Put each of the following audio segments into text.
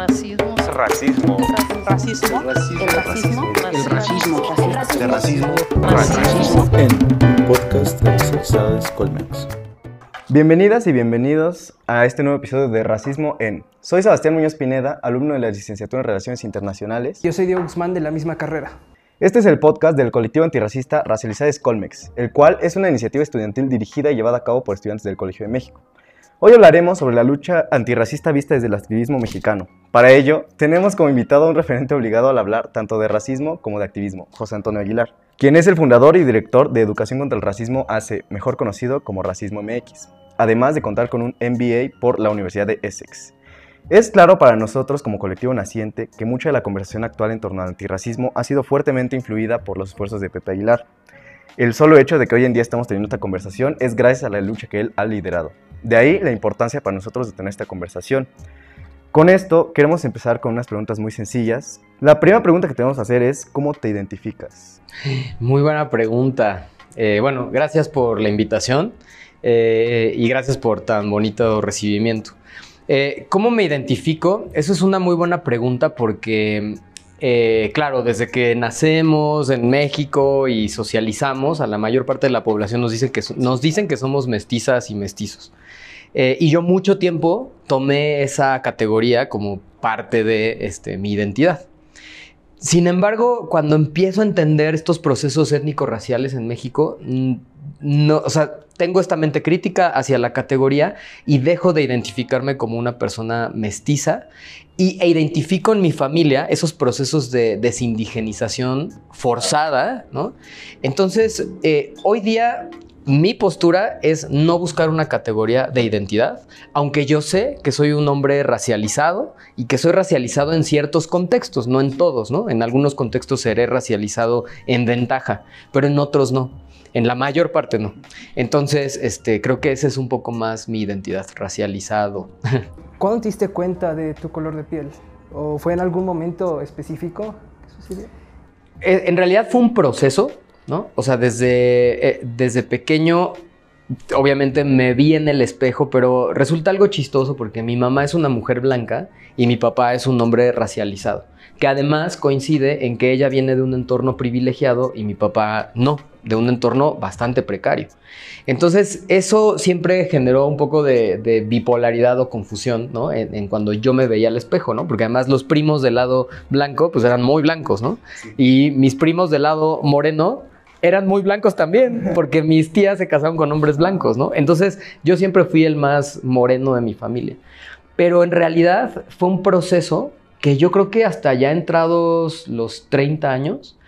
Racismo. Racismo. Racismo. El racismo. El racismo. Racismo. Racismo. en Podcast de Sociedades Colmex. Bienvenidas y bienvenidos a este nuevo episodio de Racismo en. Soy Sebastián Muñoz Pineda, alumno de la licenciatura en Relaciones Internacionales. Yo soy Diego Guzmán de la misma carrera. Este es el podcast del colectivo antirracista Racializades Colmex, el cual es una iniciativa estudiantil dirigida y llevada a cabo por estudiantes del Colegio de México. Hoy hablaremos sobre la lucha antirracista vista desde el activismo mexicano. Para ello, tenemos como invitado a un referente obligado al hablar tanto de racismo como de activismo, José Antonio Aguilar, quien es el fundador y director de Educación contra el Racismo ACE, mejor conocido como Racismo MX, además de contar con un MBA por la Universidad de Essex. Es claro para nosotros como colectivo naciente que mucha de la conversación actual en torno al antirracismo ha sido fuertemente influida por los esfuerzos de Pepe Aguilar. El solo hecho de que hoy en día estamos teniendo esta conversación es gracias a la lucha que él ha liderado. De ahí la importancia para nosotros de tener esta conversación. Con esto queremos empezar con unas preguntas muy sencillas. La primera pregunta que tenemos que hacer es ¿cómo te identificas? Muy buena pregunta. Eh, bueno, gracias por la invitación eh, y gracias por tan bonito recibimiento. Eh, ¿Cómo me identifico? Eso es una muy buena pregunta porque, claro, desde que nacemos en México y socializamos, a la mayor parte de la población nos dicen que, nos dicen que somos mestizas y mestizos. Eh, y yo mucho tiempo tomé esa categoría como parte de este, mi identidad. Sin embargo, cuando empiezo a entender estos procesos étnico-raciales en México, mm, no, o sea, tengo esta mente crítica hacia la categoría y dejo de identificarme como una persona mestiza y, e identifico en mi familia esos procesos de desindigenización forzada, ¿no? Entonces, eh, hoy día mi postura es no buscar una categoría de identidad, aunque yo sé que soy un hombre racializado y que soy racializado en ciertos contextos, no en todos, ¿no? En algunos contextos seré racializado en ventaja, pero en otros no. En la mayor parte no. Entonces, este, creo que ese es un poco más mi identidad, racializado. ¿Cuándo te diste cuenta de tu color de piel? ¿O fue en algún momento específico que sucedió? Eh, en realidad fue un proceso, ¿no? O sea, desde, eh, desde pequeño, obviamente me vi en el espejo, pero resulta algo chistoso porque mi mamá es una mujer blanca y mi papá es un hombre racializado, que además coincide en que ella viene de un entorno privilegiado y mi papá no, de un entorno bastante precario. Entonces, eso siempre generó un poco de, de bipolaridad o confusión, ¿no? En, en cuando yo me veía al espejo, ¿no? Porque además los primos del lado blanco, pues eran muy blancos, ¿no? Y mis primos del lado moreno eran muy blancos también, porque mis tías se casaron con hombres blancos, ¿no? Entonces, yo siempre fui el más moreno de mi familia. Pero en realidad fue un proceso que yo creo que hasta ya entrados los 30 años,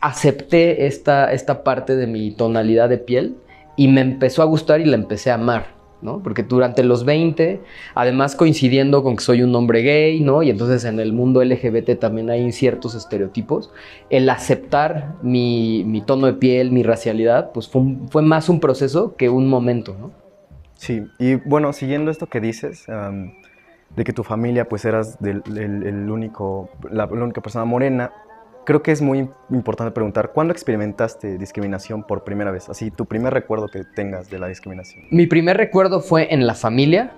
acepté esta, esta parte de mi tonalidad de piel y me empezó a gustar y la empecé a amar, Porque durante los 20, además coincidiendo con que soy un hombre gay, ¿no? Y entonces en el mundo LGBT también hay ciertos estereotipos, el aceptar mi, tono de piel, mi racialidad, pues fue, más un proceso que un momento, ¿no? Sí, y bueno, siguiendo esto que dices, de que tu familia pues eras el, único, la única persona morena, creo que es muy importante preguntar, ¿cuándo experimentaste discriminación por primera vez? Así, tu primer recuerdo que tengas de la discriminación. Mi primer recuerdo fue en la familia,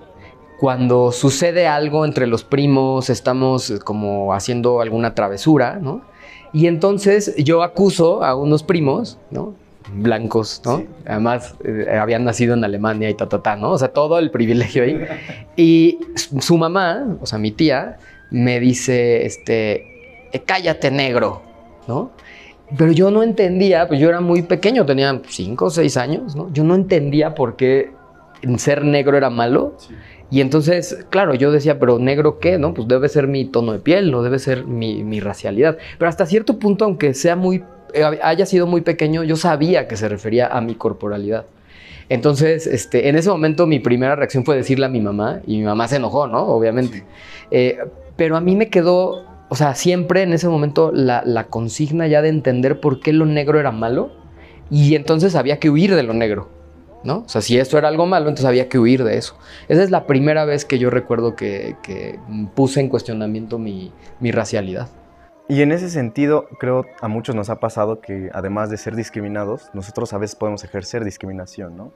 cuando sucede algo entre los primos, estamos eh, como haciendo alguna travesura, ¿no? Y entonces yo acuso a unos primos, ¿no? Blancos, ¿no? Sí. Además, eh, habían nacido en Alemania y ta, ta, ta, ¿no? O sea, todo el privilegio ahí. Y su mamá, o sea, mi tía, me dice, este, "Eh, cállate negro, ¿no? Pero yo no entendía, pues yo era muy pequeño, tenía 5 o 6 años, ¿no? Yo no entendía por qué ser negro era malo. Y entonces, claro, yo decía, pero negro qué, ¿no? Pues debe ser mi tono de piel, no debe ser mi, mi racialidad. Pero hasta cierto punto, aunque sea muy, eh, haya sido muy pequeño, yo sabía que se refería a mi corporalidad. Entonces, este, en ese momento mi primera reacción fue decirle a mi mamá y mi mamá se enojó, ¿no? Obviamente. Eh, pero a mí me quedó, o sea, siempre en ese momento la, consigna ya de entender por qué lo negro era malo y entonces había que huir de lo negro, ¿no? O sea, si esto era algo malo, entonces había que huir de eso. Esa es la primera vez que yo recuerdo que, que puse en cuestionamiento mi, mi racialidad. Y en ese sentido, creo a muchos nos ha pasado que además de ser discriminados, nosotros a veces podemos ejercer discriminación, ¿no?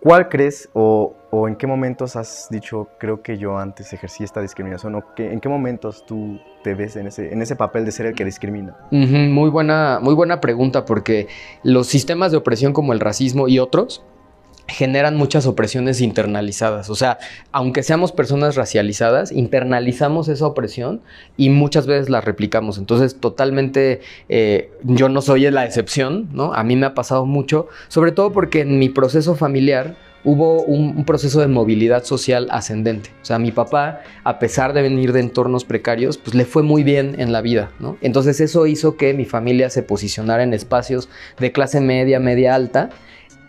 ¿Cuál crees o, o en qué momentos has dicho, creo que yo antes ejercí esta discriminación? ¿O en qué momentos tú te ves en ese, en ese papel de ser el que discrimina? Muy, buena, muy buena pregunta porque los sistemas de opresión como el racismo y otros generan muchas opresiones internalizadas. O sea, aunque seamos personas racializadas, internalizamos esa opresión y muchas veces la replicamos. Entonces, totalmente, eh, yo no soy la excepción, ¿no? A mí me ha pasado mucho, sobre todo porque en mi proceso familiar hubo un, proceso de movilidad social ascendente. O sea, mi papá, a pesar de venir de entornos precarios, pues le fue muy bien en la vida, ¿no? Entonces, eso hizo que mi familia se posicionara en espacios de clase media, media alta,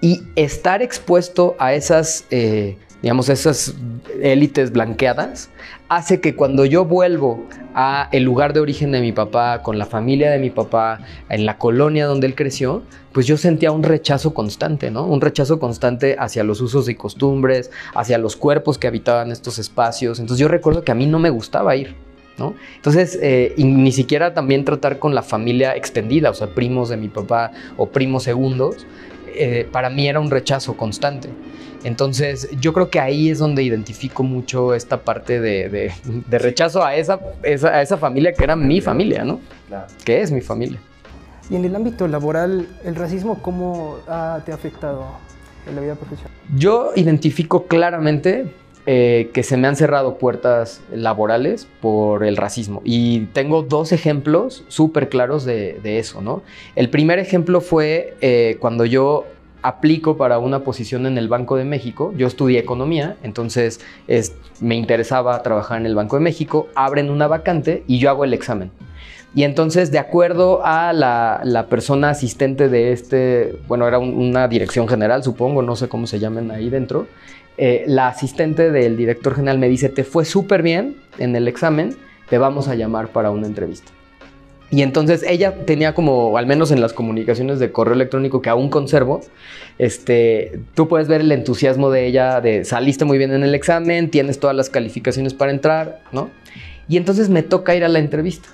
y estar expuesto a esas, eh, digamos, esas élites blanqueadas hace que cuando yo vuelvo a el lugar de origen de mi papá, con la familia de mi papá, en la colonia donde él creció, pues yo sentía un rechazo constante, ¿no? Un rechazo constante hacia los usos y costumbres, hacia los cuerpos que habitaban estos espacios. Entonces yo recuerdo que a mí no me gustaba ir. ¿No? Entonces, eh, ni siquiera también tratar con la familia extendida, o sea, primos de mi papá o primos segundos, eh, para mí era un rechazo constante. Entonces, yo creo que ahí es donde identifico mucho esta parte de, de- de rechazo a esa, esa- a esa familia que era mi familia, ¿no? Que es mi familia. Y en el ámbito laboral, ¿el racismo cómo ah, te ha afectado en la vida profesional? Yo identifico claramente eh, que se me han cerrado puertas laborales por el racismo. Y tengo dos ejemplos súper claros de, eso, ¿no? El primer ejemplo fue eh, cuando yo aplico para una posición en el Banco de México. Yo estudié economía, entonces es- me interesaba trabajar en el Banco de México. Abren una vacante y yo hago el examen. Y entonces, de acuerdo a la, persona asistente de este, bueno, era un- una dirección general, supongo, no sé cómo se llaman ahí dentro, eh, la asistente del director general me dice, te fue súper bien en el examen, te vamos a llamar para una entrevista. Y entonces ella tenía como, al menos en las comunicaciones de correo electrónico que aún conservo, este, tú puedes ver el entusiasmo de ella, de saliste muy bien en el examen, tienes todas las calificaciones para entrar, ¿no? Y entonces me toca ir a la entrevista.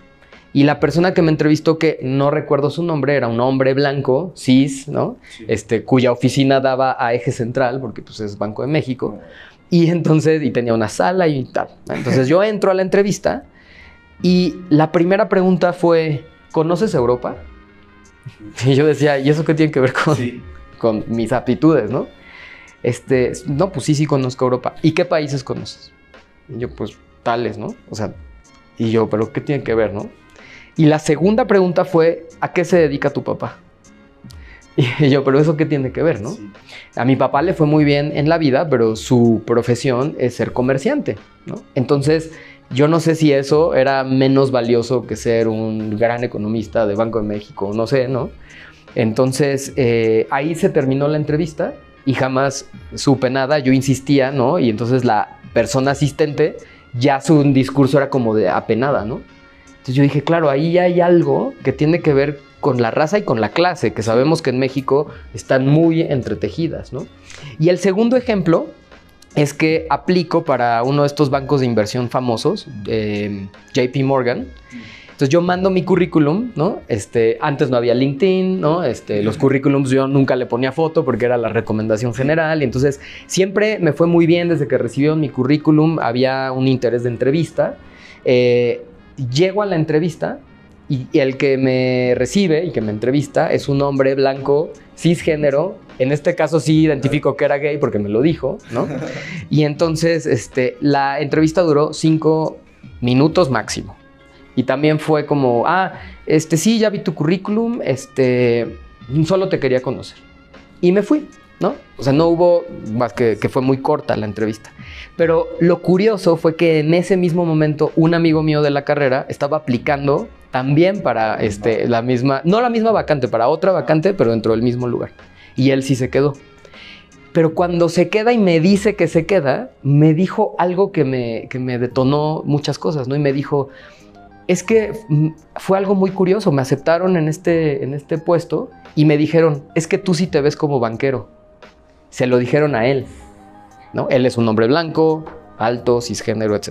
Y la persona que me entrevistó, que no recuerdo su nombre, era un hombre blanco, cis, ¿no? Este, cuya oficina daba a Eje Central, porque pues es Banco de México. Y entonces, y tenía una sala y tal. Entonces yo entro a la entrevista y la primera pregunta fue, ¿conoces Europa? Y yo decía, ¿y eso qué tiene que ver con, con mis aptitudes, no? Este, no, pues sí, sí conozco Europa. ¿Y qué países conoces? Y yo, pues, tales, ¿no? O sea, y yo, ¿pero qué tiene que ver, no? Y la segunda pregunta fue, ¿a qué se dedica tu papá? Y yo, ¿pero eso qué tiene que ver, no? A mi papá le fue muy bien en la vida, pero su profesión es ser comerciante, ¿no? Entonces, yo no sé si eso era menos valioso que ser un gran economista de Banco de México, no sé, ¿no? Entonces, eh, ahí se terminó la entrevista y jamás supe nada, yo insistía, ¿no? Y entonces la persona asistente, ya su discurso era como de apenada, ¿no? Entonces yo dije, claro, ahí hay algo que tiene que ver con la raza y con la clase, que sabemos que en México están muy entretejidas, ¿no? Y el segundo ejemplo es que aplico para uno de estos bancos de inversión famosos, eh, JP Morgan. Entonces yo mando mi currículum, ¿no? Este, antes no había LinkedIn, ¿no? Este, los currículums yo nunca le ponía foto porque era la recomendación general. Y entonces siempre me fue muy bien desde que recibieron mi currículum, había un interés de entrevista. Eh, llego a la entrevista y, y el que me recibe y que me entrevista es un hombre blanco, cisgénero. En este caso sí identifico que era gay porque me lo dijo, ¿no? Y entonces este, la entrevista duró cinco minutos máximo. Y también fue como, ah, este sí, ya vi tu currículum, este, solo te quería conocer. Y me fui, ¿no? O sea, no hubo más que que fue muy corta la entrevista. Pero lo curioso fue que en ese mismo momento un amigo mío de la carrera estaba aplicando también para este, la misma, no la misma vacante, para otra vacante, pero dentro del mismo lugar. Y él sí se quedó. Pero cuando se queda y me dice que se queda, me dijo algo que me, que me detonó muchas cosas, ¿no? Y me dijo, es que mm, fue algo muy curioso, me aceptaron en este, en este puesto y me dijeron, es que tú sí te ves como banquero. Se lo dijeron a él, ¿no? Él es un hombre blanco, alto, cisgénero, etc.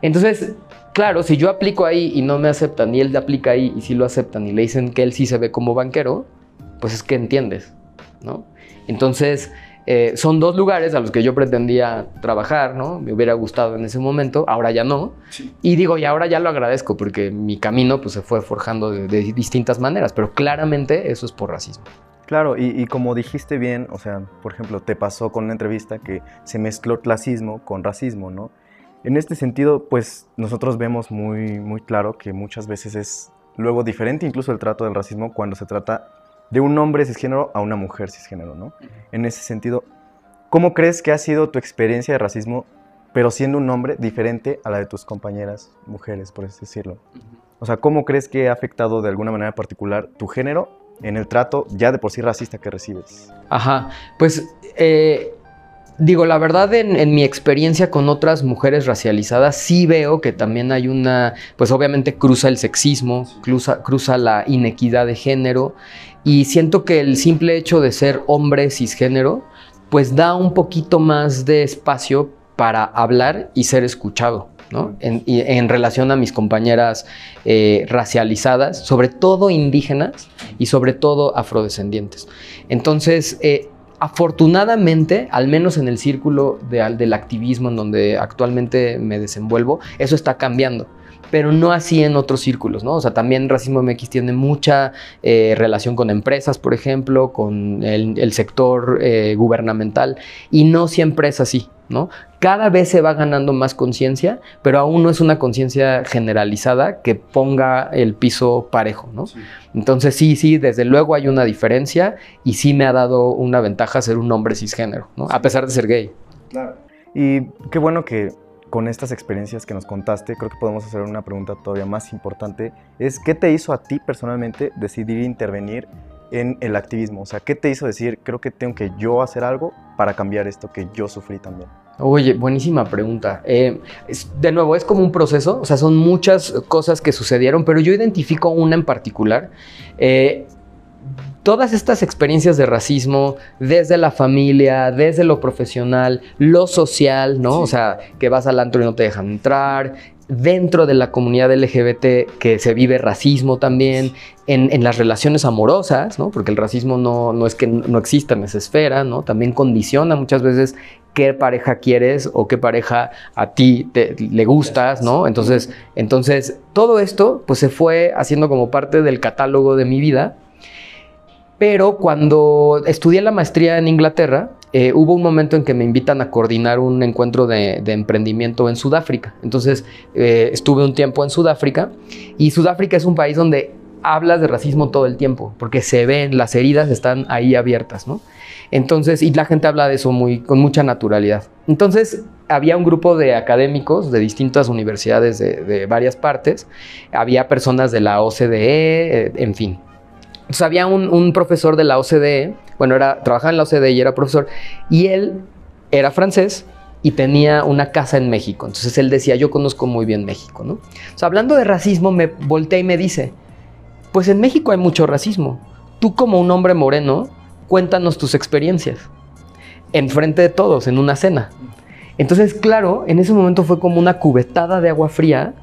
Entonces, claro, si yo aplico ahí y no me aceptan y él aplica ahí y sí lo aceptan y le dicen que él sí se ve como banquero, pues es que entiendes, ¿no? Entonces, Eh, son dos lugares a los que yo pretendía trabajar, ¿no? Me hubiera gustado en ese momento, ahora ya no. Y digo, y ahora ya lo agradezco porque mi camino pues, se fue forjando de, de distintas maneras, pero claramente eso es por racismo. Claro, y, y como dijiste bien, o sea, por ejemplo, te pasó con una entrevista que se mezcló clasismo con racismo, ¿no? En este sentido, pues nosotros vemos muy, muy claro que muchas veces es luego diferente incluso el trato del racismo cuando se trata de un hombre cisgénero a una mujer cisgénero, ¿no? En ese sentido, ¿cómo crees que ha sido tu experiencia de racismo, pero siendo un hombre diferente a la de tus compañeras mujeres, por así decirlo? O sea, ¿cómo crees que ha afectado de alguna manera particular tu género en el trato ya de por sí racista que recibes? Ajá, pues eh, digo, la verdad en, mi experiencia con otras mujeres racializadas sí veo que también hay una, pues obviamente cruza el sexismo, cruza, cruza la inequidad de género y siento que el simple hecho de ser hombre cisgénero pues da un poquito más de espacio para hablar y ser escuchado. En, relación a mis compañeras eh, racializadas, sobre todo indígenas y sobre todo afrodescendientes. Entonces, eh, afortunadamente, al menos en el círculo de, del activismo en donde actualmente me desenvuelvo, eso está cambiando pero no así en otros círculos. O sea, también Racismo MX tiene mucha eh, relación con empresas, por ejemplo, con el, sector gubernamental, y no siempre es así, ¿no? Cada vez se va ganando más conciencia, pero aún no es una conciencia generalizada que ponga el piso parejo, ¿no? Sí. Entonces sí, sí, desde luego hay una diferencia y sí me ha dado una ventaja ser un hombre cisgénero, ¿no? Sí. A pesar de ser gay. Claro. Y qué bueno que con estas experiencias que nos contaste, creo que podemos hacer una pregunta todavía más importante, es ¿qué te hizo a ti personalmente decidir intervenir en el activismo? O sea, ¿qué te hizo decir, creo que tengo que yo hacer algo para cambiar esto que yo sufrí también? Oye, buenísima pregunta. Eh, es, de nuevo, es como un proceso, o sea, son muchas cosas que sucedieron, pero yo identifico una en particular. Eh, todas estas experiencias de racismo, desde la familia, desde lo profesional, lo social, ¿no? Sí. O sea, que vas al antro y no te dejan entrar, dentro de la comunidad LGBT que se vive racismo también, en, en las relaciones amorosas, ¿no? Porque el racismo no, no, es que no exista en esa esfera, ¿no? También condiciona muchas veces qué pareja quieres o qué pareja a ti te, le gustas, ¿no? Entonces, entonces, todo esto pues se fue haciendo como parte del catálogo de mi vida pero cuando estudié la maestría en Inglaterra, eh, hubo un momento en que me invitan a coordinar un encuentro de, emprendimiento en Sudáfrica. Entonces eh, estuve un tiempo en Sudáfrica y Sudáfrica es un país donde hablas de racismo todo el tiempo, porque se ven, las heridas están ahí abiertas, ¿no? Entonces, y la gente habla de eso muy, con mucha naturalidad. Entonces, había un grupo de académicos de distintas universidades de, de varias partes, había personas de la OCDE, eh, en fin, entonces había un, profesor de la OCDE, bueno, era, trabajaba en la OCDE y era profesor, y él era francés y tenía una casa en México. Entonces él decía, yo conozco muy bien México, ¿no? Hablando de racismo, me volteé y me dice, pues en México hay mucho racismo. Tú como un hombre moreno, cuéntanos tus experiencias. Enfrente de todos, en una cena. Entonces, claro, en ese momento fue como una cubetada de agua fría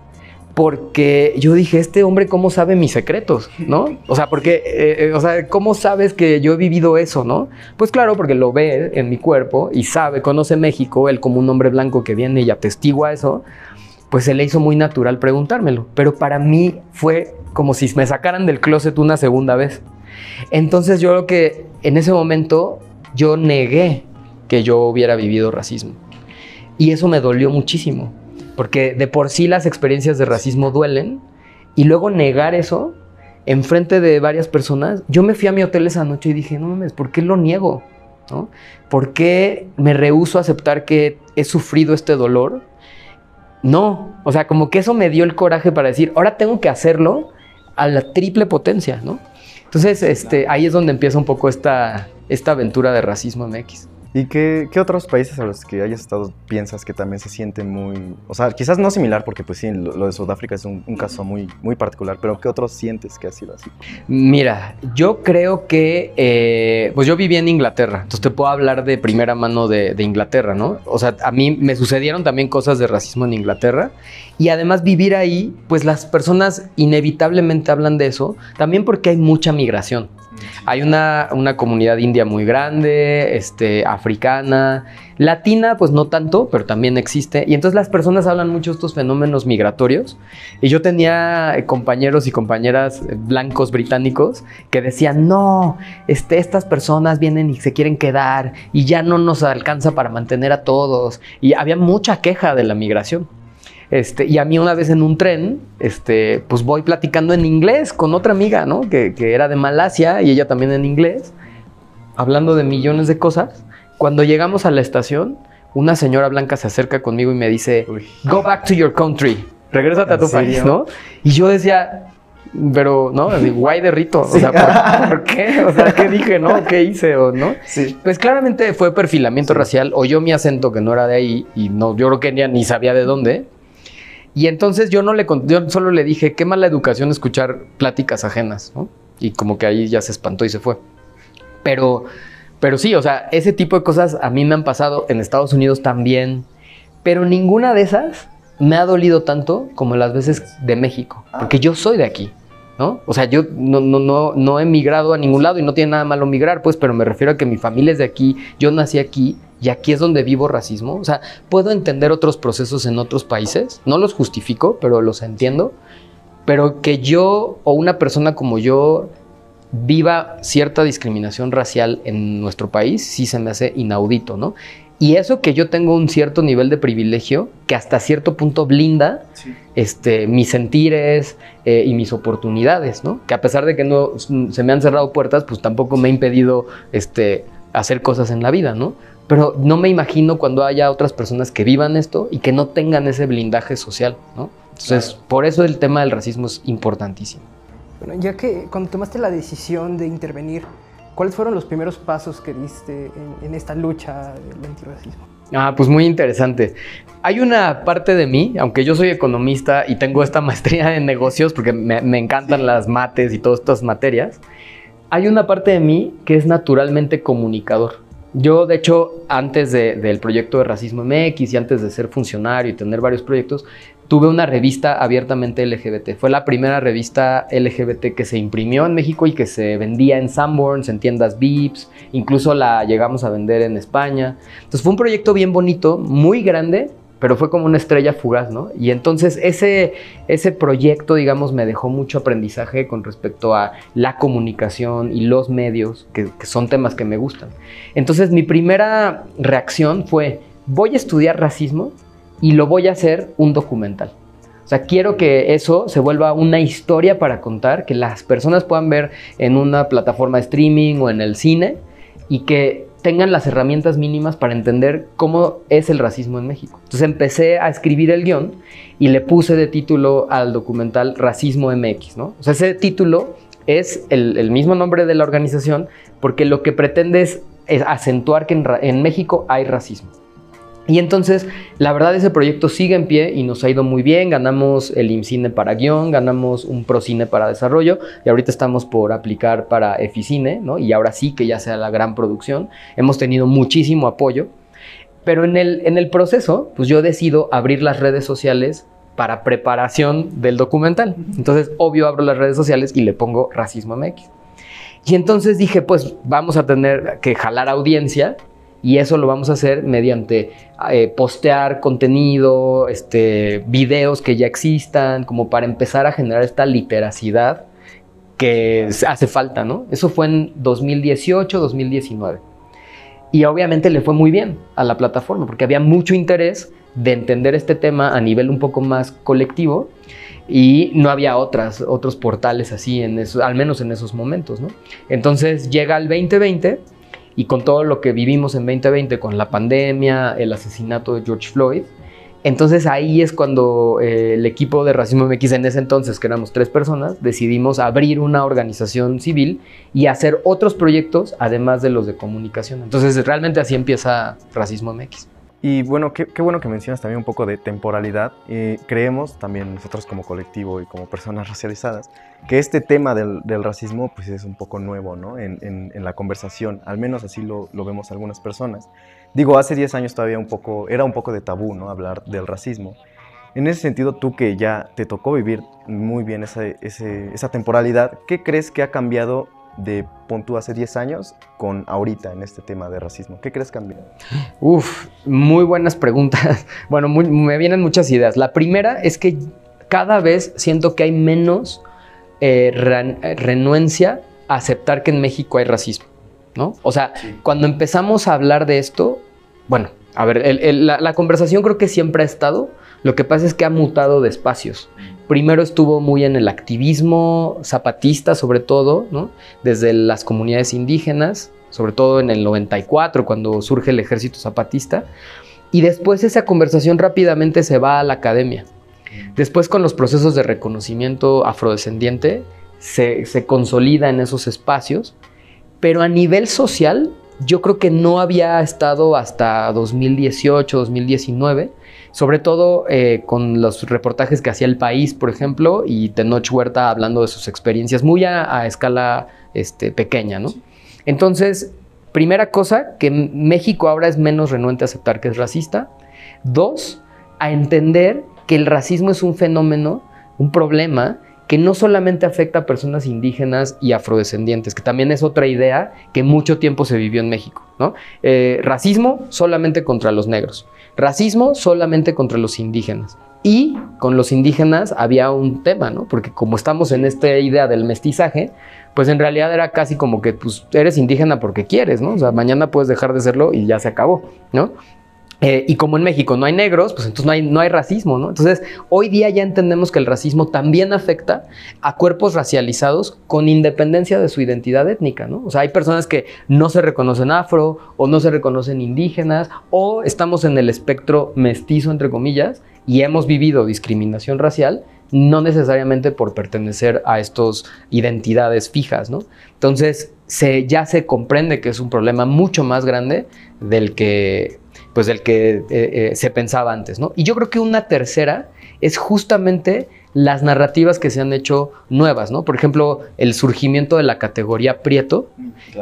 porque yo dije, este hombre, ¿cómo sabe mis secretos? ¿No? O sea, porque, eh, o sea, ¿cómo sabes que yo he vivido eso, no? Pues claro, porque lo ve en mi cuerpo y sabe, conoce México, él como un hombre blanco que viene y atestigua eso, pues se le hizo muy natural preguntármelo. Pero para mí fue como si me sacaran del closet una segunda vez. Entonces yo creo que en ese momento yo negué que yo hubiera vivido racismo. Y eso me dolió muchísimo porque de por sí las experiencias de racismo duelen y luego negar eso enfrente de varias personas. Yo me fui a mi hotel esa noche y dije, no mames, ¿por qué lo niego? ¿No? ¿Por qué me rehuso a aceptar que he sufrido este dolor? No, o sea, como que eso me dio el coraje para decir, ahora tengo que hacerlo a la triple potencia, ¿no? Entonces, este, ahí es donde empieza un poco esta, esta aventura de racismo MX. ¿Y qué, qué, otros países a los que hayas estado piensas que también se sienten muy... O sea, quizás no similar, porque pues sí, lo, lo de Sudáfrica es un, un, caso muy, muy particular, pero ¿qué otros sientes que ha sido así? Mira, yo creo que... Eh, pues yo viví en Inglaterra, entonces te puedo hablar de primera mano de, de, Inglaterra, ¿no? O sea, a mí me sucedieron también cosas de racismo en Inglaterra y además vivir ahí, pues las personas inevitablemente hablan de eso, también porque hay mucha migración. Hay una, una comunidad india muy grande, este, africana, latina, pues no tanto, pero también existe. Y entonces las personas hablan mucho de estos fenómenos migratorios. Y yo tenía eh, compañeros y compañeras eh, blancos británicos que decían, no, este, estas personas vienen y se quieren quedar y ya no nos alcanza para mantener a todos. Y había mucha queja de la migración. Este, y a mí una vez en un tren, este, pues voy platicando en inglés con otra amiga, ¿no? Que, que era de Malasia y ella también en inglés, hablando de millones de cosas. Cuando llegamos a la estación, una señora blanca se acerca conmigo y me dice, go back to your country, regrésate a tu ¿En país, serio? ¿no? Y yo decía, pero, ¿no? Así, guay de rito, o sea, ¿por, por qué? O sea, ¿qué dije, no? ¿Qué hice, o no? Sí. Pues claramente fue perfilamiento racial, oyó mi acento que no era de ahí y no, yo creo que ya ni sabía de dónde. Y entonces yo no le yo solo le dije, qué mala educación escuchar pláticas ajenas, ¿no? Y como que ahí ya se espantó y se fue. Pero, pero sí, o sea, ese tipo de cosas a mí me han pasado en Estados Unidos también, pero ninguna de esas me ha dolido tanto como las veces de México, porque yo soy de aquí. O sea, yo no, no, no, no he migrado a ningún lado y no tiene nada malo migrar, pues, pero me refiero a que mi familia es de aquí, yo nací aquí y aquí es donde vivo racismo. O sea, puedo entender otros procesos en otros países, no los justifico, pero los entiendo. Pero que yo o una persona como yo viva cierta discriminación racial en nuestro país, sí se me hace inaudito, ¿no? Y eso que yo tengo un cierto nivel de privilegio que hasta cierto punto blinda este, mis sentires eh, y mis oportunidades, ¿no? Que a pesar de que no se me han cerrado puertas, pues tampoco me ha impedido este, hacer cosas en la vida, ¿no? Pero no me imagino cuando haya otras personas que vivan esto y que no tengan ese blindaje social, ¿no? Entonces, por eso el tema del racismo es importantísimo. Bueno, ya que cuando tomaste la decisión de intervenir, ¿cuáles fueron los primeros pasos que diste en, en esta lucha del antirracismo? Ah, pues muy interesante. Hay una parte de mí, aunque yo soy economista y tengo esta maestría en negocios porque me, me encantan las mates y todas estas materias, hay una parte de mí que es naturalmente comunicador. Yo, de hecho, antes de- del proyecto de Racismo MX y antes de ser funcionario y tener varios proyectos, tuve una revista abiertamente LGBT. Fue la primera revista LGBT que se imprimió en México y que se vendía en Sanborns, en tiendas Vips, incluso la llegamos a vender en España. Entonces fue un proyecto bien bonito, muy grande, pero fue como una estrella fugaz, ¿no? Y entonces ese, ese proyecto, digamos, me dejó mucho aprendizaje con respecto a la comunicación y los medios, que, que son temas que me gustan. Entonces mi primera reacción fue, voy a estudiar racismo y lo voy a hacer un documental. O sea, quiero que eso se vuelva una historia para contar, que las personas puedan ver en una plataforma de streaming o en el cine y que tengan las herramientas mínimas para entender cómo es el racismo en México. Entonces empecé a escribir el guion y le puse de título al documental Racismo MX, ¿no? O sea, ese título es el, el mismo nombre de la organización porque lo que pretende es, es acentuar que en, en México hay racismo. Y entonces, la verdad, ese proyecto sigue en pie y nos ha ido muy bien. Ganamos el IMCINE para guion, ganamos un ProCine para desarrollo y ahorita estamos por aplicar para Eficine, ¿no? Y ahora sí que ya sea la gran producción. Hemos tenido muchísimo apoyo. Pero en el, en el proceso, pues yo decido abrir las redes sociales para preparación del documental. Entonces, obvio, abro las redes sociales y le pongo Racismo MX. Y entonces dije, pues vamos a tener que jalar audiencia y eso lo vamos a hacer mediante eh, postear contenido, este, videos que ya existan, como para empezar a generar esta literacidad que hace falta, ¿no? Eso fue en 2018, 2019. Y obviamente le fue muy bien a la plataforma porque había mucho interés de entender este tema a nivel un poco más colectivo y no había otras, otros portales así, en eso, al menos en esos momentos, ¿no? Entonces llega el 2020 y con todo lo que vivimos en 2020, con la pandemia, el asesinato de George Floyd, entonces ahí es cuando eh, el equipo de Racismo MX en ese entonces, que éramos tres personas, decidimos abrir una organización civil y hacer otros proyectos además de los de comunicación. Entonces realmente así empieza Racismo MX. Y bueno, qué, qué bueno que mencionas también un poco de temporalidad. Eh, creemos también nosotros como colectivo y como personas racializadas que este tema del, del racismo pues es un poco nuevo ¿no? en, en- en la conversación, al menos así lo, lo vemos algunas personas. Digo, hace 10 años todavía un poco, era un poco de tabú ¿no? hablar del racismo. En ese sentido, tú que ya te tocó vivir muy bien esa, ese- esa temporalidad, ¿qué crees que ha cambiado de pon tú hace 10 años con ahorita en este tema de racismo? ¿Qué crees cambió? Uf, muy buenas preguntas. Bueno, muy- me vienen muchas ideas. La primera es que cada vez siento que hay menos eh, eh, renuencia a aceptar que en México hay racismo, ¿no? O sea, cuando empezamos a hablar de esto, bueno, a ver, el- el- la, la conversación creo que siempre ha estado, lo que pasa es que ha mutado de espacios. Primero estuvo muy en el activismo zapatista, sobre todo. Desde las comunidades indígenas, sobre todo en el 94, cuando surge el ejército zapatista. Y después esa conversación rápidamente se va a la academia. Después con los procesos de reconocimiento afrodescendiente se, se consolida en esos espacios, pero a nivel social yo creo que no había estado hasta 2018, 2019, sobre todo eh, con los reportajes que hacía El País, por ejemplo, y Tenoch Huerta hablando de sus experiencias muy a, escala este, pequeña, ¿no? Entonces, primera cosa, que México ahora es menos renuente a aceptar que es racista. Dos, a entender que el racismo es un fenómeno, un problema que no solamente afecta a personas indígenas y afrodescendientes, que también es otra idea que mucho tiempo se vivió en México, ¿no? Eh, racismo solamente contra los negros, racismo solamente contra los indígenas. Y con los indígenas había un tema, ¿no? Porque como estamos en esta idea del mestizaje, pues en realidad era casi como que pues eres indígena porque quieres, ¿no? O sea, mañana puedes dejar de serlo y ya se acabó, ¿no? Eh, y como en México no hay negros, pues entonces no hay, no hay racismo, ¿no? Entonces, hoy día ya entendemos que el racismo también afecta a cuerpos racializados con independencia de su identidad étnica, ¿no? O sea, hay personas que no se reconocen afro o no se reconocen indígenas o estamos en el espectro mestizo, entre comillas, y hemos vivido discriminación racial, no necesariamente por pertenecer a estas identidades fijas, ¿no? Entonces, se, ya se comprende que es un problema mucho más grande del que, pues, del que eh, eh, se pensaba antes, ¿no? Y yo creo que una tercera es justamente las narrativas que se han hecho nuevas, ¿no? Por ejemplo, el surgimiento de la categoría Prieto,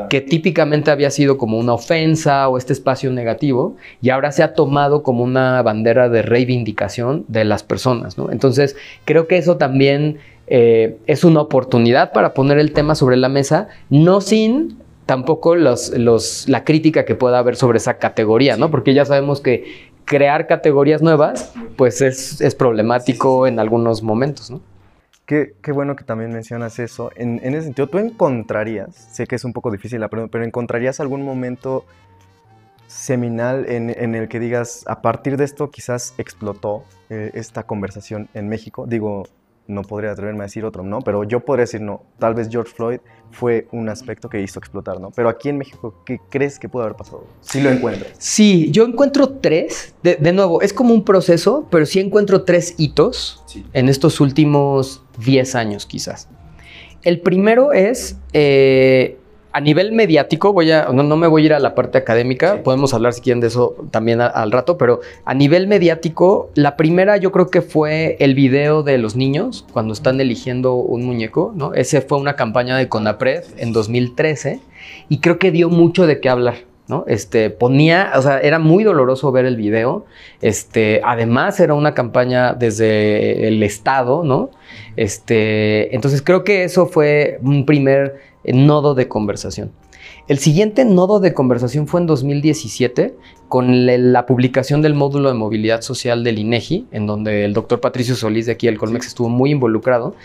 que típicamente había sido como una ofensa o este espacio negativo, y ahora se ha tomado como una bandera de reivindicación de las personas, ¿no? Entonces, creo que eso también eh, es una oportunidad para poner el tema sobre la mesa, no sin tampoco los, los, la crítica que pueda haber sobre esa categoría, ¿no? Porque ya sabemos que crear categorías nuevas, pues es, es problemático en algunos momentos, ¿no? Qué, qué bueno que también mencionas eso. En, en ese sentido, ¿tú encontrarías, sé que es un poco difícil la pregunta, pero encontrarías algún momento seminal en, en el que digas, a partir de esto quizás explotó eh, esta conversación en México? Digo, no podría atreverme a decir otro, ¿no? Pero yo podría decir, no, tal vez George Floyd fue un aspecto que hizo explotar, ¿no? Pero aquí en México, ¿qué crees que pudo haber pasado? Si lo encuentras. Sí, yo encuentro tres. De, de nuevo, es como un proceso, pero sí encuentro tres hitos en estos últimos 10 años, quizás. El primero es eh, a nivel mediático, voy a, no, no, me voy a ir a la parte académica, sí. podemos hablar si quieren de eso también a, al rato, pero a nivel mediático, la primera yo creo que fue el video de los niños cuando están eligiendo un muñeco, ¿no? Ese fue una campaña de CONAPRED en 2013 y creo que dio mucho de qué hablar. ¿no? Este, ponía, o sea, era muy doloroso ver el video. Este, además era una campaña desde el Estado, ¿no? Este, entonces creo que eso fue un primer nodo de conversación. El siguiente nodo de conversación fue en 2017 con la publicación del módulo de movilidad social del INEGI, en donde el doctor Patricio Solís de aquí del Colmex estuvo muy involucrado.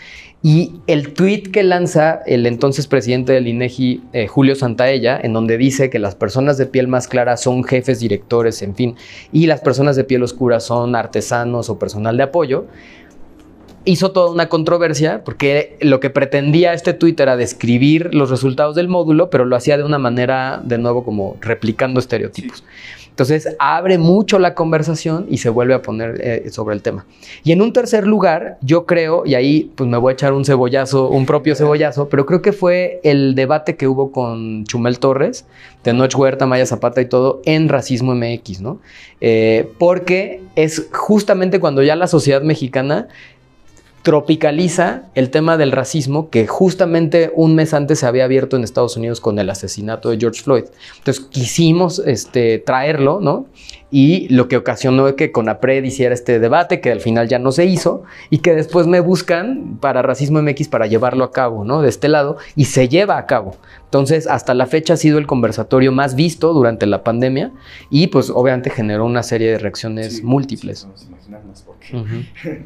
Y el tweet que lanza el entonces presidente del INEGI, eh, Julio Santaella, en donde dice que las personas de piel más clara son jefes, directores, en fin, y las personas de piel oscura son artesanos o personal de apoyo, hizo toda una controversia porque lo que pretendía este tuit era describir los resultados del módulo, pero lo hacía de una manera, de nuevo, como replicando estereotipos. Entonces abre mucho la conversación y se vuelve a poner eh, sobre el tema. Y en un tercer lugar, yo creo, y ahí pues me voy a echar un cebollazo, un propio cebollazo, pero creo que fue el debate que hubo con Chumel Torres, Tenoch Huerta, Maya Zapata y todo en Racismo MX, ¿no? Eh, porque es justamente cuando ya la sociedad mexicana tropicaliza el tema del racismo que justamente un mes antes se había abierto en Estados Unidos con el asesinato de George Floyd. Entonces quisimos este, traerlo, ¿no? Y lo que ocasionó que Conapred hiciera este debate, que al final ya no se hizo, y que después me buscan para Racismo MX para llevarlo a cabo, ¿no? De este lado, y se lleva a cabo. Entonces, hasta la fecha ha sido el conversatorio más visto durante la pandemia, y pues obviamente generó una serie de reacciones múltiples. Ujú.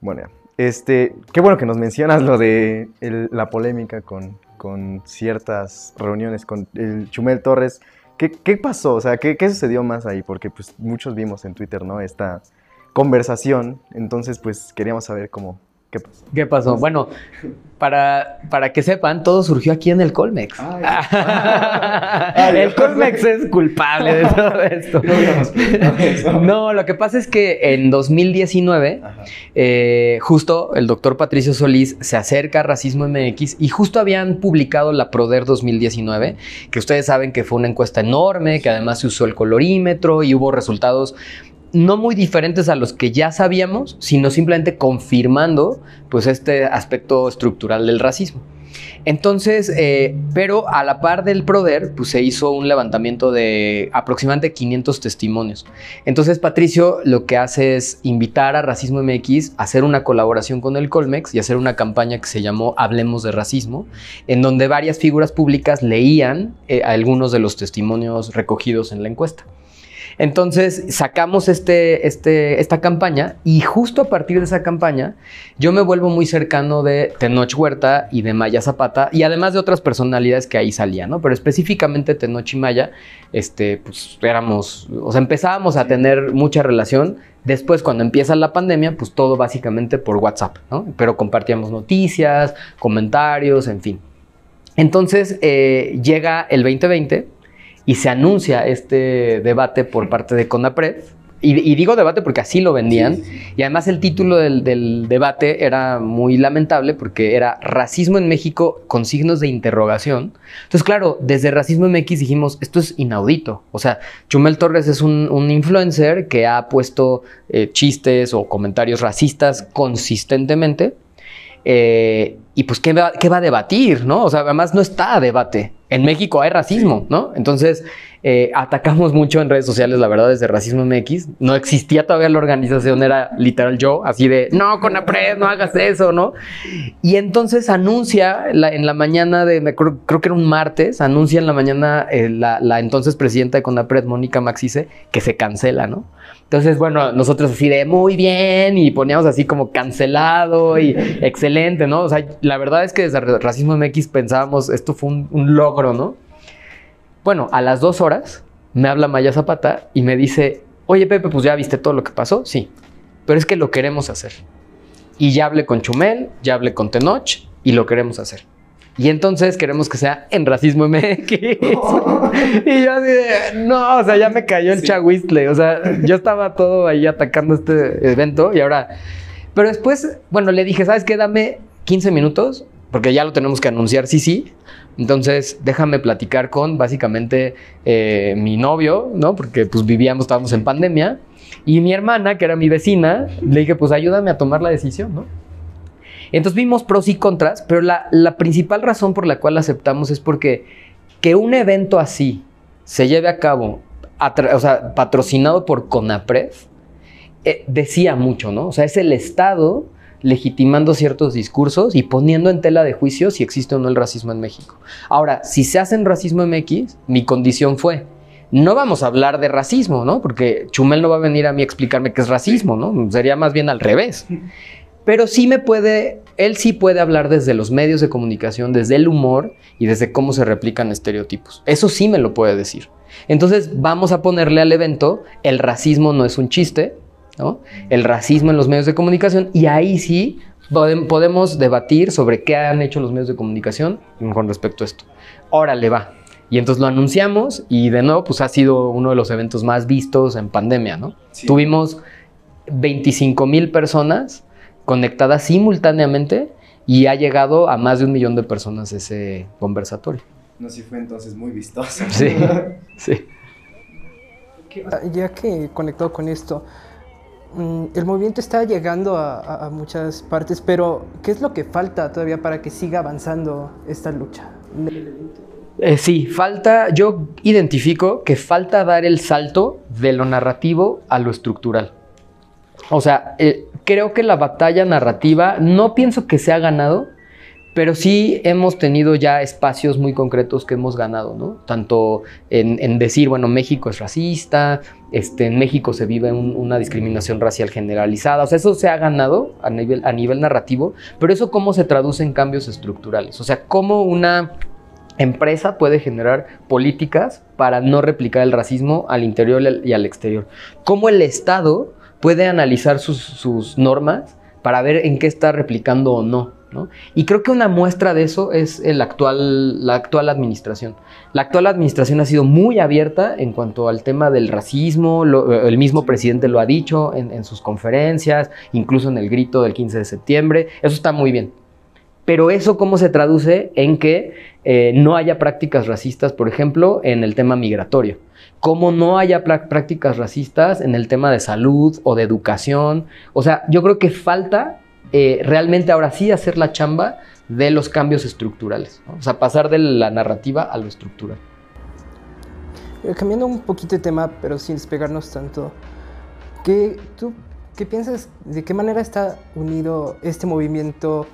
Bueno, ya. Este, qué bueno que nos mencionas lo de la polémica con, con ciertas reuniones con el Chumel Torres. ¿Qué, qué pasó? O sea, ¿qué, qué sucedió más ahí? Porque pues muchos vimos en Twitter, ¿no? Esta conversación. Entonces, pues queríamos saber cómo, qué pasó. ¿Qué pasó? Bueno, para, para que sepan, todo surgió aquí en el Colmex. el Colmex es culpable de todo esto. No, lo que pasa es que en 2019, eh, justo el doctor Patricio Solís se acerca a Racismo MX y justo habían publicado la Proder 2019, que ustedes saben que fue una encuesta enorme, que además se usó el colorímetro y hubo resultados no muy diferentes a los que ya sabíamos, sino simplemente confirmando pues este aspecto estructural del racismo. Entonces, eh, pero a la par del PRODER, pues se hizo un levantamiento de aproximadamente 500 testimonios. Entonces, Patricio lo que hace es invitar a Racismo MX a hacer una colaboración con el Colmex y hacer una campaña que se llamó Hablemos de Racismo, en donde varias figuras públicas leían eh, algunos de los testimonios recogidos en la encuesta. Entonces sacamos este, este, esta campaña y justo a partir de esa campaña yo me vuelvo muy cercano de Tenoch Huerta y de Maya Zapata y además de otras personalidades que ahí salían, ¿no? Pero específicamente Tenoch y Maya, este, pues éramos, o sea, empezábamos a tener mucha relación. Después, cuando empieza la pandemia, pues todo básicamente por WhatsApp, ¿no? Pero compartíamos noticias, comentarios, en fin. Entonces eh, llega el 2020 y se anuncia este debate por parte de CONAPRED. Y, y digo debate porque así lo vendían. Y además el título del, del debate era muy lamentable porque era Racismo en México con signos de interrogación. Entonces, claro, desde Racismo MX dijimos, esto es inaudito. O sea, Chumel Torres es un, un influencer que ha puesto eh, chistes o comentarios racistas consistentemente. Eh, y pues, ¿qué va, ¿qué va a debatir? ¿no? O sea, además no está a debate. En México hay racismo, ¿no? Entonces, eh, atacamos mucho en redes sociales, la verdad, desde Racismo MX. No existía todavía la organización, era literal yo, así de, no, Conapred, no hagas eso, ¿no? Y entonces anuncia la- en la mañana de, me creo que era un martes, anuncia en la mañana eh, la, la entonces presidenta de Conapred, Mónica Maxice, que se cancela, ¿no? Entonces, bueno, nosotros así de muy bien y poníamos así como cancelado y excelente, ¿no? O sea, la verdad es que desde Racismo MX pensábamos, esto fue un, un logro, ¿no? Bueno, a las dos horas me habla Maya Zapata y me dice, oye Pepe, pues ya viste todo lo que pasó, sí, pero es que lo queremos hacer. Y ya hablé con Chumel, ya hablé con Tenoch y lo queremos hacer. Y entonces queremos que sea en Racismo MX. y yo así de, no, o sea, ya me cayó el chagüistle. O sea, yo estaba todo ahí atacando este evento y ahora... Pero después, bueno, le dije, ¿sabes qué? Dame 15 minutos, porque ya lo tenemos que anunciar, sí, sí. Entonces, déjame platicar con básicamente eh, mi novio, ¿no? Porque pues vivíamos, estábamos en pandemia. Y mi hermana, que era mi vecina, le dije, pues ayúdame a tomar la decisión, ¿no? Entonces vimos pros y contras, pero la, principal razón por la cual aceptamos es porque que un evento así se lleve a cabo, o sea, patrocinado por CONAPRED, eh, decía mucho, ¿no? O sea, es el Estado legitimando ciertos discursos y poniendo en tela de juicio si existe o no el racismo en México. Ahora, si se hace en racismo MX, mi condición fue, no vamos a hablar de racismo, ¿no? Porque Chumel no va a venir a mí a explicarme qué es racismo, ¿no? Sería más bien al revés. Pero sí me puede, él sí puede hablar desde los medios de comunicación, desde el humor y desde cómo se replican estereotipos. Eso sí me lo puede decir. Entonces vamos a ponerle al evento, el racismo no es un chiste, ¿no? El racismo en los medios de comunicación y ahí sí podem- podemos debatir sobre qué han hecho los medios de comunicación con respecto a esto. Órale, va. Y entonces lo anunciamos y de nuevo pues ha sido uno de los eventos más vistos en pandemia, ¿no? Tuvimos 25 mil personas conectadas simultáneamente y ha llegado a más de un millón de personas ese conversatorio. No, sí fue entonces muy vistoso. Sí, sí. Ya que conectado con esto, mm, el movimiento está llegando a, a- a muchas partes, pero ¿qué es lo que falta todavía para que siga avanzando esta lucha? Eh, sí, falta, yo identifico que falta dar el salto de lo narrativo a lo estructural. O sea, eh, creo que la batalla narrativa no pienso que se ha ganado, pero sí hemos tenido ya espacios muy concretos que hemos ganado, ¿no? Tanto en, decir, bueno, México es racista, este, en México se vive un- una discriminación racial generalizada, o sea, eso se ha ganado a nivel, narrativo, pero eso cómo se traduce en cambios estructurales, o sea, cómo una empresa puede generar políticas para no replicar el racismo al interior y al exterior. Cómo el Estado puede analizar sus, sus normas para ver en qué está replicando o no. ¿no? Y creo que una muestra de eso es el actual, la actual administración. La actual administración ha sido muy abierta en cuanto al tema del racismo, lo- el mismo presidente lo ha dicho en, en sus conferencias, incluso en el grito del 15 de septiembre, eso está muy bien. Pero eso cómo se traduce en que eh, no haya prácticas racistas, por ejemplo, en el tema migratorio. Cómo no haya prácticas racistas en el tema de salud o de educación. O sea, yo creo que falta eh, realmente ahora sí hacer la chamba de los cambios estructurales. O sea, pasar de la narrativa a lo estructural. Eh, Cambiando un poquito de tema, pero sin despegarnos tanto, ¿qué, ¿tú qué piensas de qué manera está unido este movimiento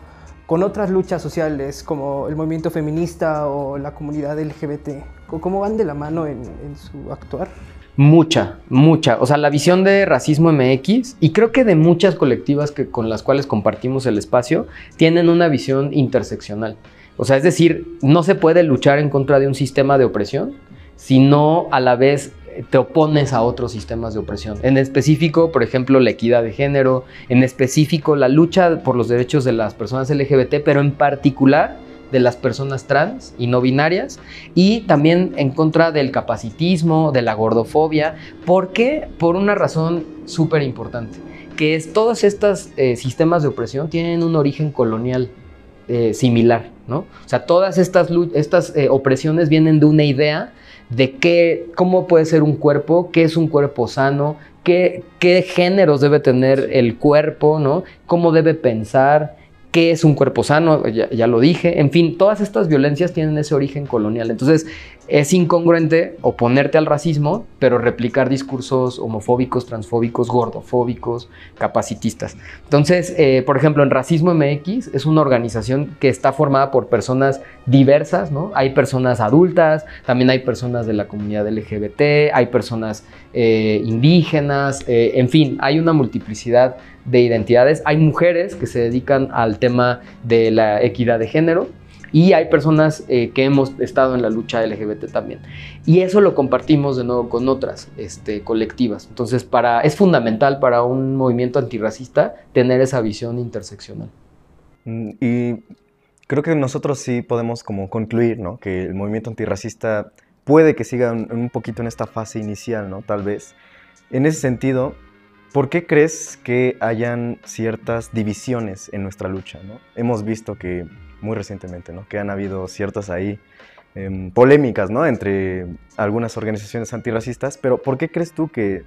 con otras luchas sociales como el movimiento feminista o la comunidad LGBT? ¿Cómo- ¿Cómo van de la mano en, en su actuar? Mucha, mucha. O sea, la visión de Racismo MX y creo que de muchas colectivas que, con las cuales compartimos el espacio tienen una visión interseccional. O sea, es decir, no se puede luchar en contra de un sistema de opresión si no a la vez eh, te opones a otros sistemas de opresión. En específico, por ejemplo, la equidad de género, en específico la lucha por los derechos de las personas LGBT, pero en particular de las personas trans y no binarias y también en contra del capacitismo, de la gordofobia. ¿Por qué? Por una razón súper importante, que es todos estos eh, sistemas de opresión tienen un origen colonial eh, similar, ¿no? O sea, todas estas, estas eh, opresiones vienen de una idea de qué, cómo puede ser un cuerpo, qué es un cuerpo sano, qué, qué géneros debe tener el cuerpo, ¿no? Cómo debe pensar, qué es un cuerpo sano, ya, lo dije. En fin, todas estas violencias tienen ese origen colonial. Entonces, es incongruente oponerte al racismo, pero replicar discursos homofóbicos, transfóbicos, gordofóbicos, capacitistas. Entonces, eh, por ejemplo, en Racismo MX es una organización que está formada por personas diversas, ¿no? Hay personas adultas, también hay personas de la comunidad LGBT, hay personas eh, indígenas, eh, en fin, hay una multiplicidad de identidades. Hay mujeres que se dedican al tema de la equidad de género y hay personas eh, que hemos estado en la lucha LGBT también. Y eso lo compartimos de nuevo con otras este, colectivas. Entonces, para, es fundamental para un movimiento antirracista tener esa visión interseccional. Mm, Y creo que nosotros sí podemos como concluir, ¿no? Que el movimiento antirracista puede que siga un, un poquito en esta fase inicial, ¿no? Tal vez. En ese sentido, ¿por qué crees que hayan ciertas divisiones en nuestra lucha. Hemos visto que muy recientemente, ¿no? Que han habido ciertas ahí em, polémicas, ¿no? Entre algunas organizaciones antirracistas, pero ¿por qué crees tú que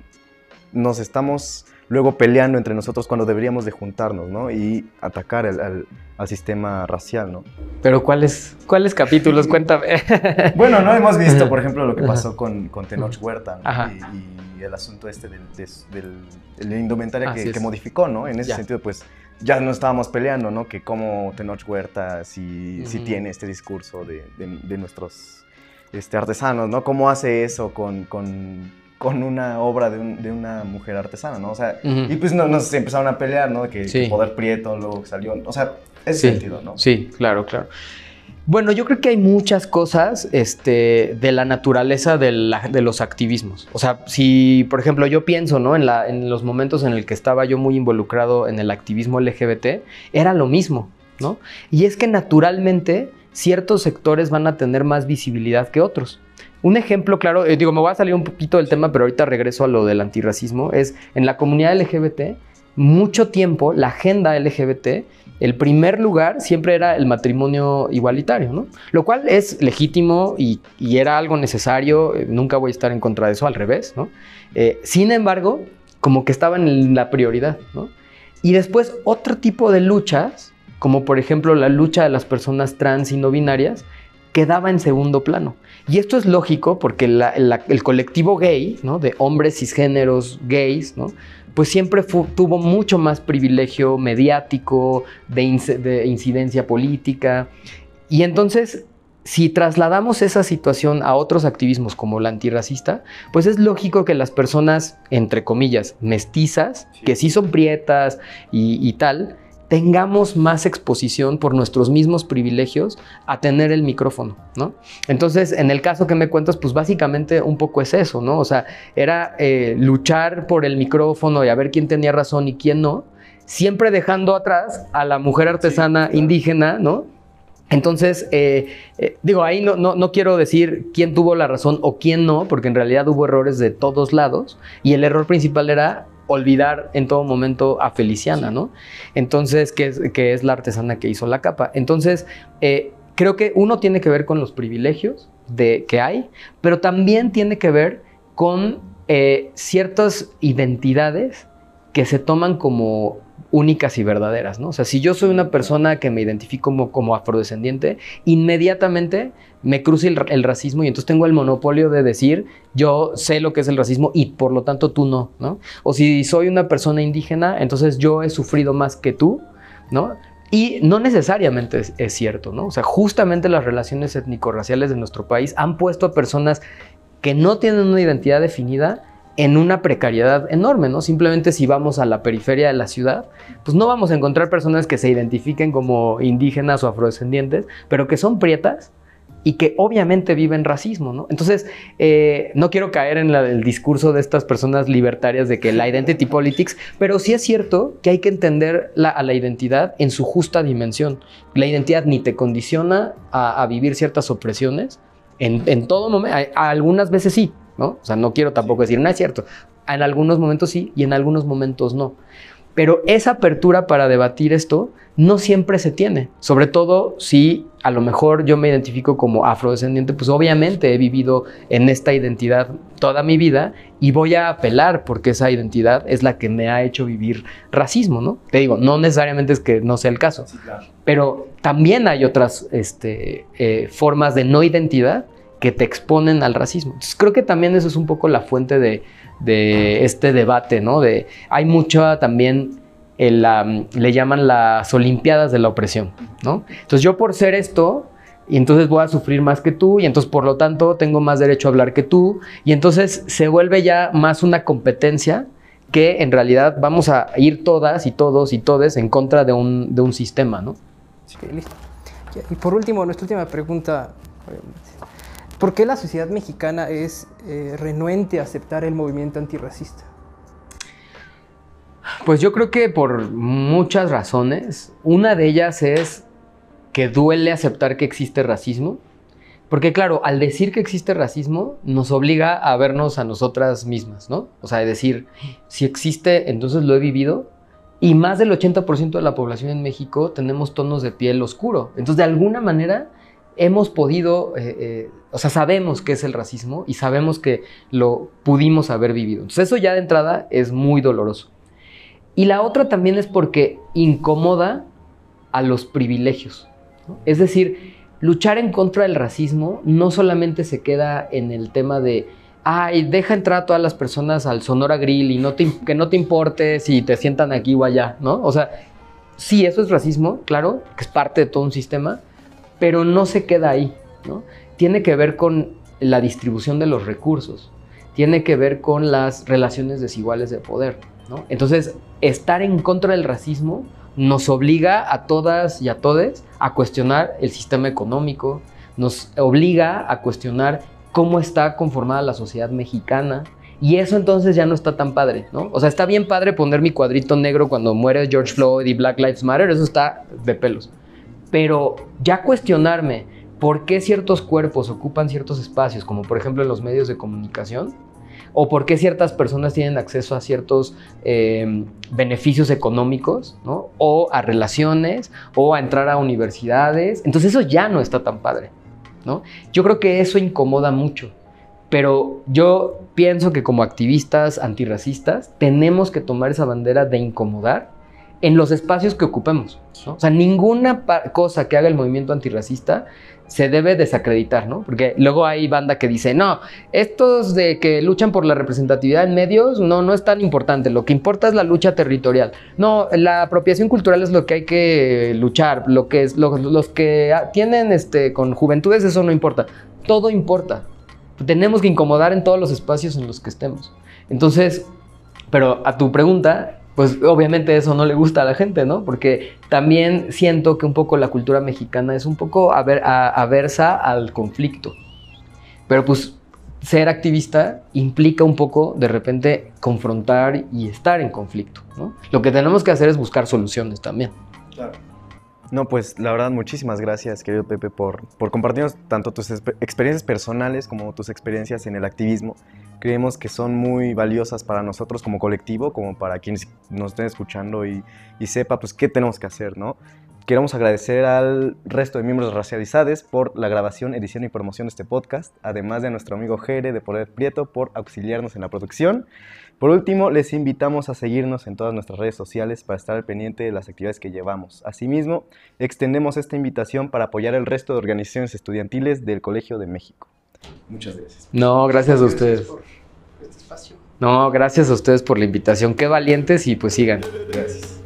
nos estamos luego peleando entre nosotros cuando deberíamos de juntarnos, ¿no? Y atacar al, al- al sistema racial, ¿no? Pero ¿cuáles, cuáles capítulos? Cuéntame. Bueno, no hemos visto, por ejemplo, lo que pasó con, con Tenoch Huerta ¿no? Y, y el asunto este del, del- de la indumentaria que, es. que modificó, ¿no? En ese Ya. sentido, pues ya no estábamos peleando, ¿no? Que como Tenoch Huerta si, si Ujú. tiene este discurso de, de- de nuestros este, artesanos, ¿no? ¿Cómo hace eso con, con, con una obra de, un- de una mujer artesana, ¿no? O sea, y pues no- nos empezaron a pelear, ¿no? Que, Sí. que Poder Prieto luego salió, o sea, ese Sí, sentido, ¿no? Sí, claro, claro. Bueno, yo creo que hay muchas cosas este, de la naturaleza de, la- de los activismos. O sea, si, por ejemplo, yo pienso, ¿no? En, la, en los momentos en el que estaba yo muy involucrado en el activismo LGBT, era lo mismo, ¿no? Y es que naturalmente ciertos sectores van a tener más visibilidad que otros. Un ejemplo claro, eh, digo, me voy a salir un poquito del tema, pero ahorita regreso a lo del antirracismo, es en la comunidad LGBT, mucho tiempo la agenda LGBT el primer lugar siempre era el matrimonio igualitario, ¿no? Lo cual es legítimo y, y era algo necesario, eh, nunca voy a estar en contra de eso, al revés, ¿no? Eh, sin embargo, como que estaban en la prioridad, ¿no? Y después otro tipo de luchas, como por ejemplo la lucha de las personas trans y no binarias, quedaba en segundo plano. Y esto es lógico porque la- la- el colectivo gay, ¿no? de hombres cisgéneros gays, ¿no? pues siempre tuvo mucho más privilegio mediático, de, inc- de incidencia política. Y entonces, si trasladamos esa situación a otros activismos como la antirracista, pues es lógico que las personas, entre comillas, mestizas, que sí son prietas y, y tal, tengamos más exposición por nuestros mismos privilegios a tener el micrófono, ¿no? Entonces, en el caso que me cuentas, pues básicamente un poco es eso, ¿no? O sea, era eh, luchar por el micrófono y a ver quién tenía razón y quién no, siempre dejando atrás a la mujer artesana indígena, ¿no? Entonces, eh, eh, digo, ahí no, no, no quiero decir quién tuvo la razón o quién no, porque en realidad hubo errores de todos lados y el error principal era olvidar en todo momento a Feliciana, ¿no? Entonces, que es, que es la artesana que hizo la capa. Entonces, eh, creo que uno tiene que ver con los privilegios de, que hay, pero también tiene que ver con eh, ciertas identidades que se toman como únicas y verdaderas, ¿no? O sea, si yo soy una persona que me identifico como, como afrodescendiente, inmediatamente me cruza el, el racismo y entonces tengo el monopolio de decir, yo sé lo que es el racismo y por lo tanto tú no, ¿no? O si soy una persona indígena, entonces yo he sufrido más que tú, ¿no? Y no necesariamente es, es cierto, ¿no? O sea, justamente las relaciones étnico-raciales de nuestro país han puesto a personas que no tienen una identidad definida en una precariedad enorme, ¿no? Simplemente si vamos a la periferia de la ciudad, pues no vamos a encontrar personas que se identifiquen como indígenas o afrodescendientes, pero que son prietas y que obviamente viven racismo, ¿no? Entonces, eh, no quiero caer en el discurso de estas personas libertarias de que la identity politics, pero sí es cierto que hay que entender la- a la identidad en su justa dimensión. La identidad ni te condiciona a, vivir ciertas opresiones en, todo momento, algunas veces sí, ¿no? O sea, no quiero tampoco decir, no es cierto. En algunos momentos sí y en algunos momentos no. Pero esa apertura para debatir esto no siempre se tiene. Sobre todo si a lo mejor yo me identifico como afrodescendiente, pues obviamente he vivido en esta identidad toda mi vida y voy a apelar porque esa identidad es la que me ha hecho vivir racismo, ¿no? Te digo, no necesariamente es que no sea el caso, pero también hay otras este, eh, formas de no identidad que te exponen al racismo. Entonces creo que también eso es un poco la fuente de, este debate, ¿no? De, hay mucha también, el, am, le llaman las Olimpiadas de la opresión, ¿no? Entonces yo por ser esto, y entonces voy a sufrir más que tú, y entonces por lo tanto tengo más derecho a hablar que tú, y entonces se vuelve ya más una competencia que en realidad vamos a ir todas y todos y todes en contra de un, sistema, ¿no? Ok, listo. Y por último, nuestra última pregunta. ¿Por qué la sociedad mexicana es eh, renuente a aceptar el movimiento antirracista? Pues yo creo que por muchas razones. Una de ellas es que duele aceptar que existe racismo. Porque claro, al decir que existe racismo, nos obliga a vernos a nosotras mismas, ¿no? O sea, de decir, si existe, entonces lo he vivido. Y más del 80% de la población en México tenemos tonos de piel oscuro. Entonces, de alguna manera, hemos podido, eh, eh, o sea, sabemos qué es el racismo y sabemos que lo pudimos haber vivido. Entonces, eso ya de entrada es muy doloroso. Y la otra también es porque incomoda a los privilegios. Es decir, luchar en contra del racismo no solamente se queda en el tema de, ay, deja entrar a todas las personas al Sonora Grill y que no te importe si te sientan aquí o allá, ¿no? O sea, sí, eso es racismo, claro, que es parte de todo un sistema, pero no se queda ahí, ¿no? Tiene que ver con la distribución de los recursos, tiene que ver con las relaciones desiguales de poder, ¿no? Entonces, estar en contra del racismo nos obliga a todas y a todes a cuestionar el sistema económico, nos obliga a cuestionar cómo está conformada la sociedad mexicana. Y eso entonces ya no está tan padre, ¿no? O sea, está bien padre poner mi cuadrito negro cuando muere George Floyd y Black Lives Matter, eso está de pelos. Pero ya cuestionarme por qué ciertos cuerpos ocupan ciertos espacios, como por ejemplo en los medios de comunicación, o por qué ciertas personas tienen acceso a ciertos eh, beneficios económicos, ¿no? o a relaciones, o a entrar a universidades. Entonces eso ya no está tan padre. ¿no? Yo creo que eso incomoda mucho, pero yo pienso que como activistas antirracistas tenemos que tomar esa bandera de incomodar en los espacios que ocupemos. O sea, ninguna cosa que haga el movimiento antirracista se debe desacreditar, ¿no? Porque luego hay banda que dice, no, estos de que luchan por la representatividad en medios, no, no es tan importante. Lo que importa es la lucha territorial. No, la apropiación cultural es lo que hay que luchar. Lo que los que tienen este, con juventudes, eso no importa. Todo importa. Tenemos que incomodar en todos los espacios en los que estemos. Entonces, pero a tu pregunta, pues obviamente eso no le gusta a la gente, ¿no? Porque también siento que un poco la cultura mexicana es un poco aver- a- aversa al conflicto. Pero pues ser activista implica un poco de repente confrontar y estar en conflicto, ¿no? Lo que tenemos que hacer es buscar soluciones también. No, pues la verdad, muchísimas gracias, querido Pepe, por, por compartirnos tanto tus experiencias personales como tus experiencias en el activismo. Creemos que son muy valiosas para nosotros como colectivo, como para quienes nos estén escuchando y, y sepa pues qué tenemos que hacer, ¿no? Queremos agradecer al resto de miembros racializados por la grabación, edición y promoción de este podcast, además de a nuestro amigo Jere de Poder Prieto por auxiliarnos en la producción. Por último, les invitamos a seguirnos en todas nuestras redes sociales para estar al pendiente de las actividades que llevamos. Asimismo, extendemos esta invitación para apoyar el resto de organizaciones estudiantiles del Colegio de México. Muchas gracias. No, gracias a ustedes. por este espacio. No, gracias a ustedes por la invitación. Qué valientes y pues sigan. Gracias.